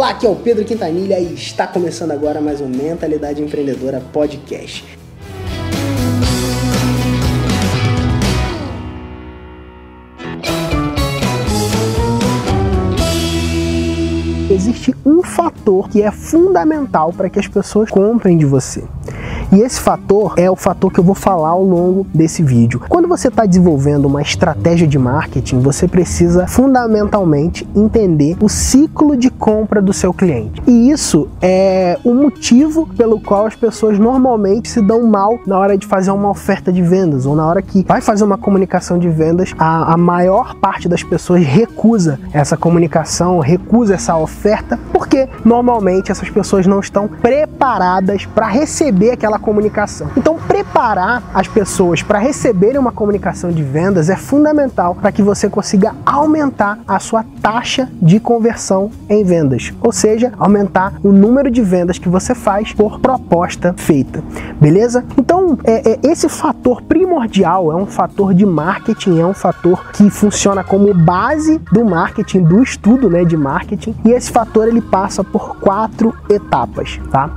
Olá, aqui é o Pedro Quintanilha e está começando agora mais um Mentalidade Empreendedora Podcast. Existe um fator que é fundamental para que as pessoas comprem de você. E esse fator é o fator que eu vou falar ao longo desse vídeo. Quando você está desenvolvendo uma estratégia de marketing, você precisa fundamentalmente entender o ciclo de compra do seu cliente. E isso é o motivo pelo qual as pessoas normalmente se dão mal na hora de fazer uma oferta de vendas ou na hora que vai fazer uma comunicação de vendas, a, a maior parte das pessoas recusa essa comunicação, recusa essa oferta, porque normalmente essas pessoas não estão preparadas para receber aquela comunicação. Então, preparar as pessoas para receberem uma comunicação de vendas é fundamental para que você consiga aumentar a sua taxa de conversão em vendas, ou seja, aumentar o número de vendas que você faz por proposta feita, beleza? Então, é, é, esse fator primordial é um fator de marketing, é um fator que funciona como base do marketing, do estudo né, de marketing, e esse fator ele passa por quatro etapas, tá?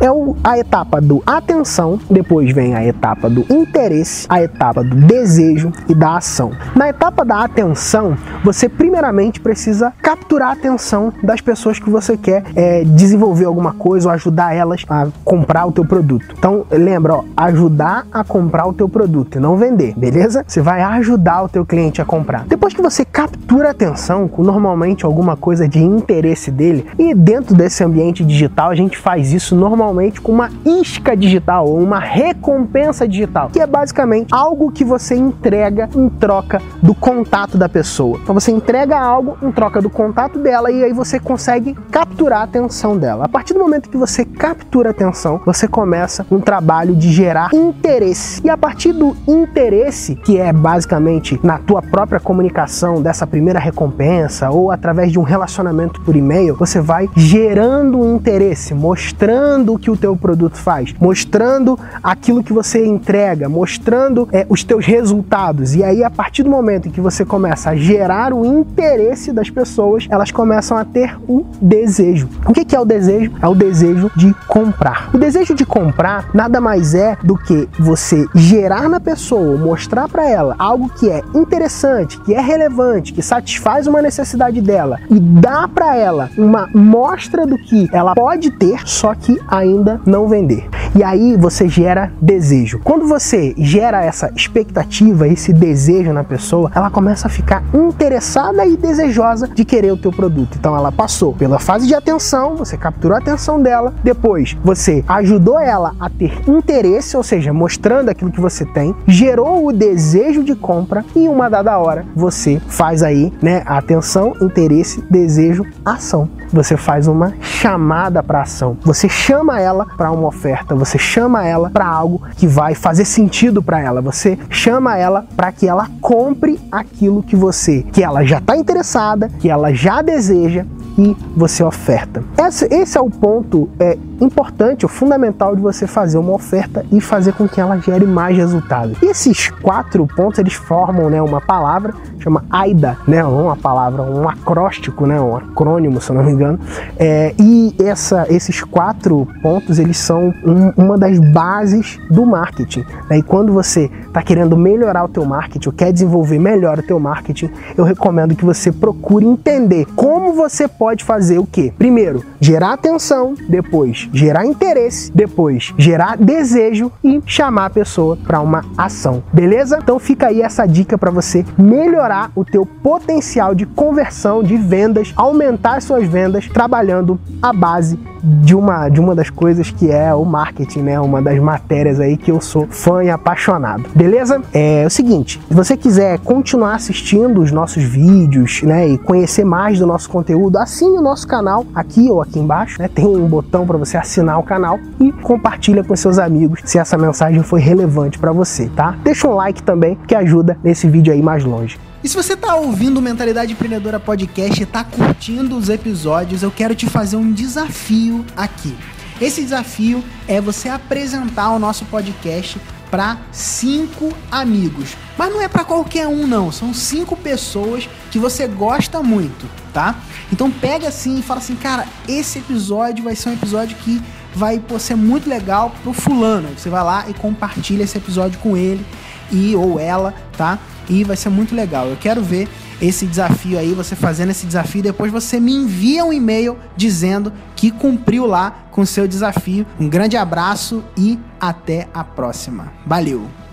É o, a etapa do atenção, depois vem a etapa do interesse, a etapa do desejo e da ação. Na etapa da atenção, você primeiramente precisa capturar a atenção das pessoas que você quer é, desenvolver alguma coisa ou ajudar elas a comprar o teu produto. Então lembra, ó, ajudar a comprar o teu produto e não vender, beleza? Você vai ajudar o teu cliente a comprar. Depois que você captura a atenção com normalmente alguma coisa de interesse dele e dentro desse ambiente digital a gente faz isso normalmente com uma isca digital digital ou uma recompensa digital, que é basicamente algo que você entrega em troca do contato da pessoa. Então você entrega algo em troca do contato dela e aí você consegue capturar a atenção dela. A partir do momento que você captura a atenção, você começa um trabalho de gerar interesse. E a partir do interesse, que é basicamente na tua própria comunicação dessa primeira recompensa ou através de um relacionamento por e-mail, você vai gerando interesse, mostrando o que o teu produto faz, mostrando mostrando aquilo que você entrega, mostrando é, os teus resultados. E aí, a partir do momento em que você começa a gerar o interesse das pessoas, elas começam a ter o desejo. O que é o desejo? É o desejo de comprar. O desejo de comprar nada mais é do que você gerar na pessoa, mostrar para ela algo que é interessante, que é relevante, que satisfaz uma necessidade dela e dá para ela uma mostra do que ela pode ter, só que ainda não vender. E aí você gera desejo. Quando você gera essa expectativa, esse desejo na pessoa, ela começa a ficar interessada e desejosa de querer o teu produto. Então ela passou pela fase de atenção, você capturou a atenção dela, depois você ajudou ela a ter interesse, ou seja, mostrando aquilo que você tem, gerou o desejo de compra e uma dada hora você faz aí, né, atenção, interesse, desejo, ação. Você faz uma chamada para ação. Você chama ela para uma oferta, você chama ela para algo que vai fazer sentido para ela. Você chama ela para que ela compre aquilo que você, que ela já está interessada, que ela já deseja e você oferta. Esse, esse é o ponto é, importante, o fundamental de você fazer uma oferta e fazer com que ela gere mais resultados. E esses quatro pontos eles formam né, uma palavra chama AIDA, né, uma palavra, um acróstico, né, um acrônimo, se eu não me engano. É, e essa, esses quatro pontos eles são um, uma das bases do marketing. Né? E quando você está querendo melhorar o teu marketing, ou quer desenvolver melhor o teu marketing, eu recomendo que você procure entender como você pode fazer o quê? Primeiro, gerar atenção, depois gerar interesse, depois gerar desejo e chamar a pessoa para uma ação. Beleza? Então fica aí essa dica para você melhorar o teu potencial de conversão, de vendas, aumentar as suas vendas trabalhando a base de uma, de uma das coisas que é o marketing, né? Uma das matérias aí que eu sou fã e apaixonado. Beleza? É o seguinte, se você quiser continuar assistindo os nossos vídeos, né, e conhecer mais do nosso conteúdo, assine o nosso canal aqui ou aqui embaixo, né? Tem um botão para você assinar o canal e compartilha com seus amigos se essa mensagem foi relevante para você, tá? Deixa um like também que ajuda nesse vídeo aí mais longe. E se você está ouvindo Mentalidade Empreendedora Podcast e está curtindo os episódios, eu quero te fazer um desafio aqui. Esse desafio é você apresentar o nosso podcast para cinco amigos. Mas não é para qualquer um não, são cinco pessoas que você gosta muito, tá? Então pega assim e fala assim, cara, esse episódio vai ser um episódio que vai pô, ser muito legal pro fulano. Você vai lá e compartilha esse episódio com ele e ou ela, tá? E vai ser muito legal. Eu quero ver esse desafio aí, você fazendo esse desafio, depois você me envia um e-mail dizendo que cumpriu lá com o seu desafio. Um grande abraço e até a próxima. Valeu!